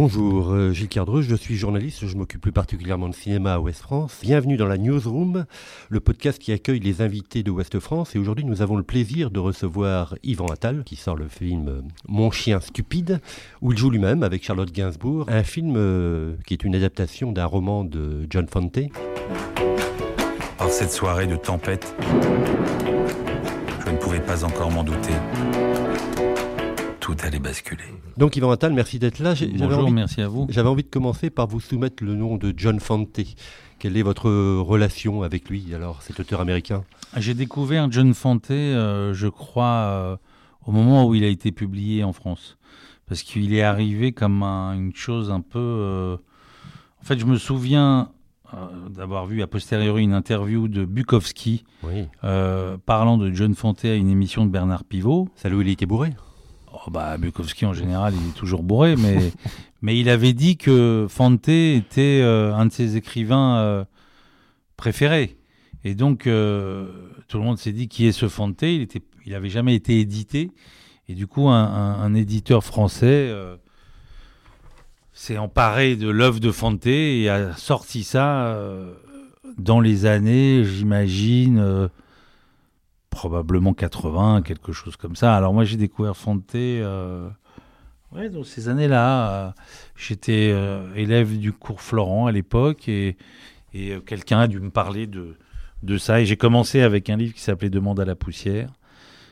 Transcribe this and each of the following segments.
Bonjour, euh, Gilles Cardreux, je suis journaliste, je m'occupe plus particulièrement de cinéma à Ouest France. Bienvenue dans la Newsroom, le podcast qui accueille les invités de Ouest France. Et aujourd'hui, nous avons le plaisir de recevoir Yvan Attal, qui sort le film euh, Mon chien stupide, où il joue lui-même avec Charlotte Gainsbourg. Un film euh, qui est une adaptation d'un roman de John Fante. Par cette soirée de tempête, je ne pouvais pas encore m'en douter. Tout allait basculer. Donc Yvan Attal, merci d'être là. Bonjour, envie- merci à vous. J'avais envie de commencer par vous soumettre le nom de John Fante. Quelle est votre relation avec lui, alors, cet auteur américain? J'ai découvert John Fante, euh, je crois, euh, au moment où il a été publié en France. Parce qu'il est arrivé comme un- une chose un peu... euh, En fait, je me souviens euh, d'avoir vu a posteriori une interview de Bukowski Oui. euh, parlant de John Fante à une émission de Bernard Pivot. Celle où il était bourré Oh bah, Bukowski, en général, il est toujours bourré, mais, mais il avait dit que Fante était euh, un de ses écrivains euh, préférés. Et donc, euh, tout le monde s'est dit qui est ce Fante? Il il avait jamais été édité. Et du coup, un, un- un éditeur français s'est emparé de l'œuvre de Fante et a sorti ça dans les années, j'imagine, probablement 80, quelque chose comme ça. Alors moi, j'ai découvert Fante euh, ouais, dans ces années-là. Euh, J'étais euh, élève du cours Florent à l'époque et, et euh, quelqu'un a dû me parler de, de ça. Et j'ai commencé avec un livre qui s'appelait Demande à la poussière.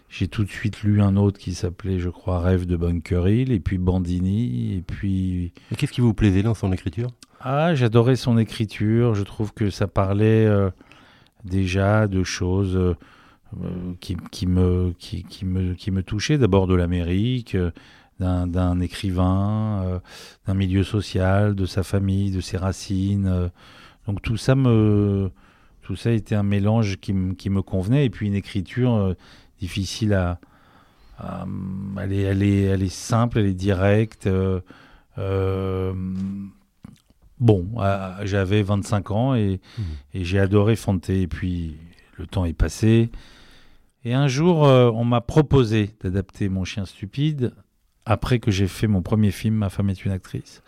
J'ai tout de suite lu un autre qui s'appelait, je crois, Rêve de Bunker Hill, et puis Bandini, et puis... Qu'est-ce qui vous plaisait dans son écriture? Ah, j'adorais son écriture. Je trouve que ça parlait déjà de choses qui, qui me, qui, qui me, qui me touchaient. D'abord de l'Amérique, euh, d'un, écrivain, euh, d'un milieu social, de sa famille, de ses racines. euh. donc tout ça me, tout ça était un mélange qui, me- qui me convenait. Et puis une écriture euh, difficile à, à- elle, est, elle, est, elle est simple, elle est directe. euh, euh, bon, euh, j'avais 25 ans et, Mhm. et j'ai adoré Fante. Et puis le temps est passé. Et un jour, euh, on m'a proposé d'adapter Mon chien stupide après que j'ai fait mon premier film, Ma femme est une actrice.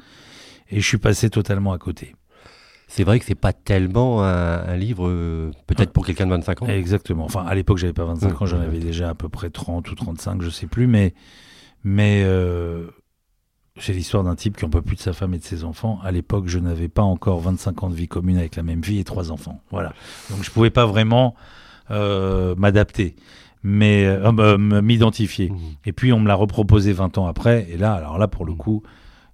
Et je suis passé totalement à côté. C'est vrai que c'est pas tellement un, un livre, euh, peut-être pour quelqu'un de 25 ans. Exactement. Enfin, à l'époque, j'avais pas 25 ans, j'en avais déjà à peu près 30 ou 35, je sais plus. Mais, mais euh, c'est l'histoire d'un type qui en peut plus de sa femme et de ses enfants. À l'époque, je n'avais pas encore 25 ans de vie commune avec la même vie et trois enfants. Voilà. Donc, je pouvais pas vraiment m'adapter, mais euh, euh, m'identifier. Mhm. Et puis, on me l'a reproposé 20 ans après. Et là, alors là, pour le Mhm. coup,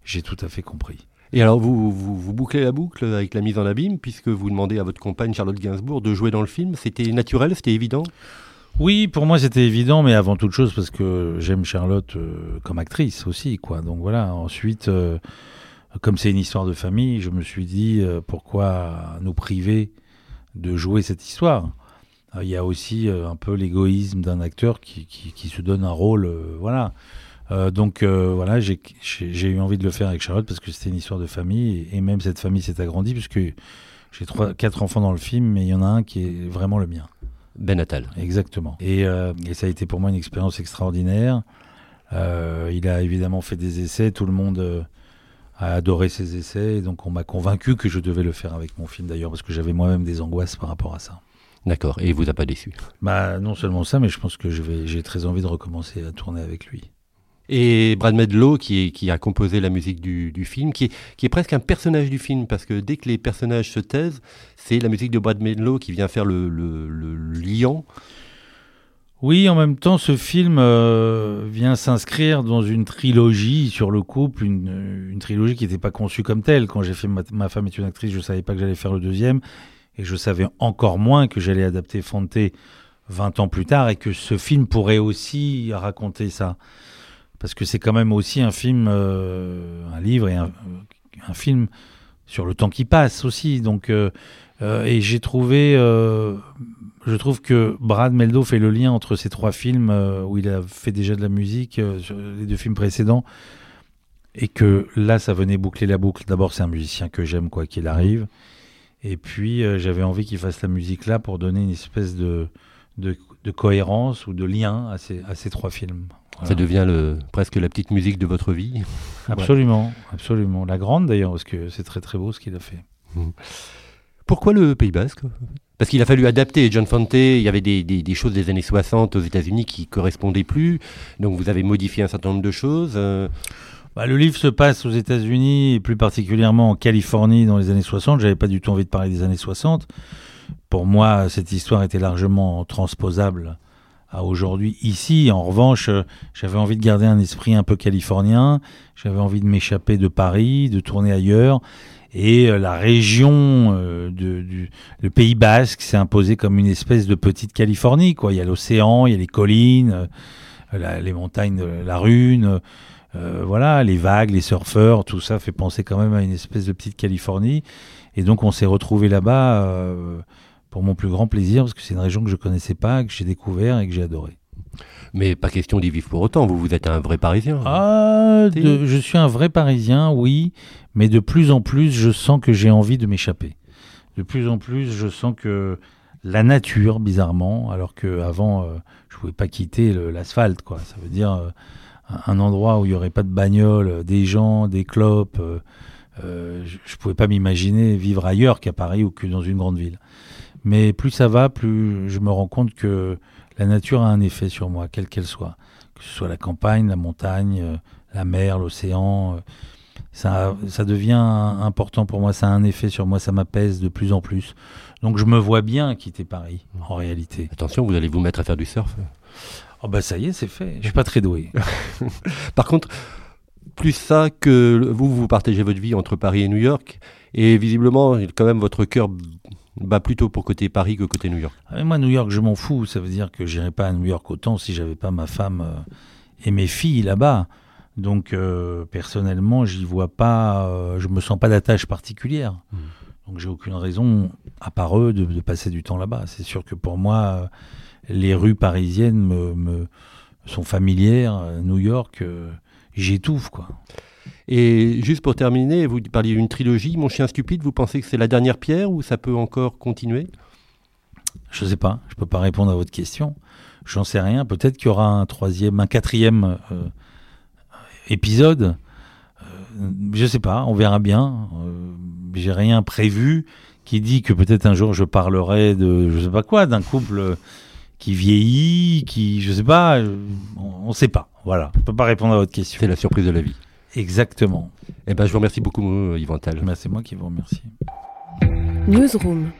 j'ai tout à fait compris. Et alors, vous, vous, vous bouclez la boucle avec la mise en abîme, puisque vous demandez à votre compagne Charlotte Gainsbourg de jouer dans le film. C'était naturel, c'était évident? Oui, pour moi c'était évident, mais avant toute chose parce que j'aime Charlotte euh, comme actrice aussi, quoi. Donc voilà. Ensuite, euh, comme c'est une histoire de famille, je me suis dit euh, pourquoi nous priver de jouer cette histoire? Euh, Il y a aussi euh, un peu l'égoïsme d'un acteur qui, qui, qui se donne un rôle, euh, voilà. Euh, donc euh, voilà, j'ai eu envie de le faire avec Charlotte parce que c'était une histoire de famille et, et même cette famille s'est agrandie puisque j'ai trois, quatre enfants dans le film, mais il y en a un qui est vraiment le mien. Ben Attal. Exactement. Et, euh, et ça a été pour moi une expérience extraordinaire. Il a évidemment fait des essais, tout le monde a adoré ses essais, et donc on m'a convaincu que je devais le faire avec mon film d'ailleurs, parce que j'avais moi-même des angoisses par rapport à ça. D'accord, et il vous a pas déçu? Bah non seulement ça, mais je pense que je vais, j'ai très envie de recommencer à tourner avec lui. Et Brad Medlow, qui, a composé la musique du, du film, qui est, qui est presque un personnage du film, parce que dès que les personnages se taisent, c'est la musique de Brad Medlow qui vient faire le, le, le liant. Oui, en même temps, ce film euh, vient s'inscrire dans une trilogie sur le couple, une, une trilogie qui n'était pas conçue comme telle. Quand j'ai fait ma, Ma femme est une actrice, je savais pas que j'allais faire le deuxième, et je savais encore moins que j'allais adapter Fante 20 ans plus tard, et que ce film pourrait aussi raconter ça. Parce que c'est quand même aussi un film, euh, un livre et un, un film sur le temps qui passe aussi. Donc, euh, euh, et j'ai trouvé, euh, je trouve que Brad Meldo fait le lien entre ces trois films où il a fait déjà de la musique, sur les deux films précédents, et que là, ça venait boucler la boucle. D'abord, c'est un musicien que j'aime, quoi qu'il arrive. Et puis, j'avais envie qu'il fasse la musique là pour donner une espèce de, de, cohérence ou de lien à ces, à ces trois films. Ça devient le, presque la petite musique de votre vie. Absolument, absolument. La grande d'ailleurs, parce que c'est très très beau ce qu'il a fait. Mmh. Pourquoi le Pays Basque? Parce qu'il a fallu adapter John Fante, il y avait des, des, choses des années 60 aux États-Unis qui correspondaient plus, donc vous avez modifié un certain nombre de choses. Euh. Bah, le livre se passe aux États-Unis et plus particulièrement en Californie dans les années 60. J'avais pas du tout envie de parler des années 60. Pour moi, cette histoire était largement transposable aujourd'hui. Ici, en revanche, euh, j'avais envie de garder un esprit un peu californien, j'avais envie de m'échapper de Paris, de tourner ailleurs. Et euh, la région euh, du le Pays Basque s'est imposée comme une espèce de petite Californie. Il y a l'océan, il y a les collines, les montagnes la Rune, voilà, les vagues, les surfeurs, tout ça fait penser quand même à une espèce de petite Californie. Et donc on s'est retrouvé là-bas pour mon plus grand plaisir, parce que c'est une région que je connaissais pas, que j'ai découvert et que j'ai adoré. Mais pas question d'y vivre pour autant, vous, vous êtes un vrai Parisien. Ah, je suis un vrai Parisien, oui, mais de plus en plus, je sens que j'ai envie de m'échapper. De plus en plus, je sens que la nature, bizarrement, alors qu'avant, euh, je pouvais pas quitter l'asphalte, quoi. Ça veut dire euh, un endroit où il y aurait pas de bagnole, des gens, des clopes. Euh, je, ne pouvais pas m'imaginer vivre ailleurs qu'à Paris ou que dans une grande ville. Mais plus ça va, plus je me rends compte que la nature a un effet sur moi, quelle qu'elle soit. Que ce soit la campagne, la montagne, euh, la mer, l'océan. Euh, ça, ça devient important pour moi, ça a un effet sur moi, ça m'apaise de plus en plus. Donc je me vois bien quitter Paris, en réalité. Attention, vous allez vous mettre à faire du surf. Oh bah ça y est, c'est fait. Je suis pas très doué. Par contre, plus ça que vous, vous partagez votre vie entre Paris et New York, et visiblement, quand même, votre cœur bah plutôt pour côté Paris que côté New York. Ah, moi, New York, je m'en fous. Ça veut dire que j'irai pas à New York autant si j'avais pas ma femme euh, et mes filles là-bas. Donc, euh, personnellement, j'y vois pas. Euh, je me sens pas d'attache particulière. Hmm. Donc, j'ai aucune raison, à part eux, de, passer du temps là-bas. C'est sûr que pour moi, les rues parisiennes me, me sont familières. New York, j'étouffe, quoi. Et juste pour terminer, vous parliez d'une trilogie, Mon chien stupide, vous pensez que c'est la dernière pierre ou ça peut encore continuer? Je ne sais pas, je ne peux pas répondre à votre question. J'en sais rien. Peut-être qu'il y aura un troisième, un quatrième euh, épisode. Euh, je ne sais pas, on verra bien. Euh, j'ai rien prévu qui dit que peut-être un jour je parlerai de, je sais pas quoi, d'un couple qui vieillit, qui, je sais pas, on ne sait pas. Voilà, je peux pas répondre à votre question. C'est la surprise de la vie. Exactement. Eh ben, je vous remercie beaucoup, Yvan Tal. Merci, moi qui vous remercie. Newsroom.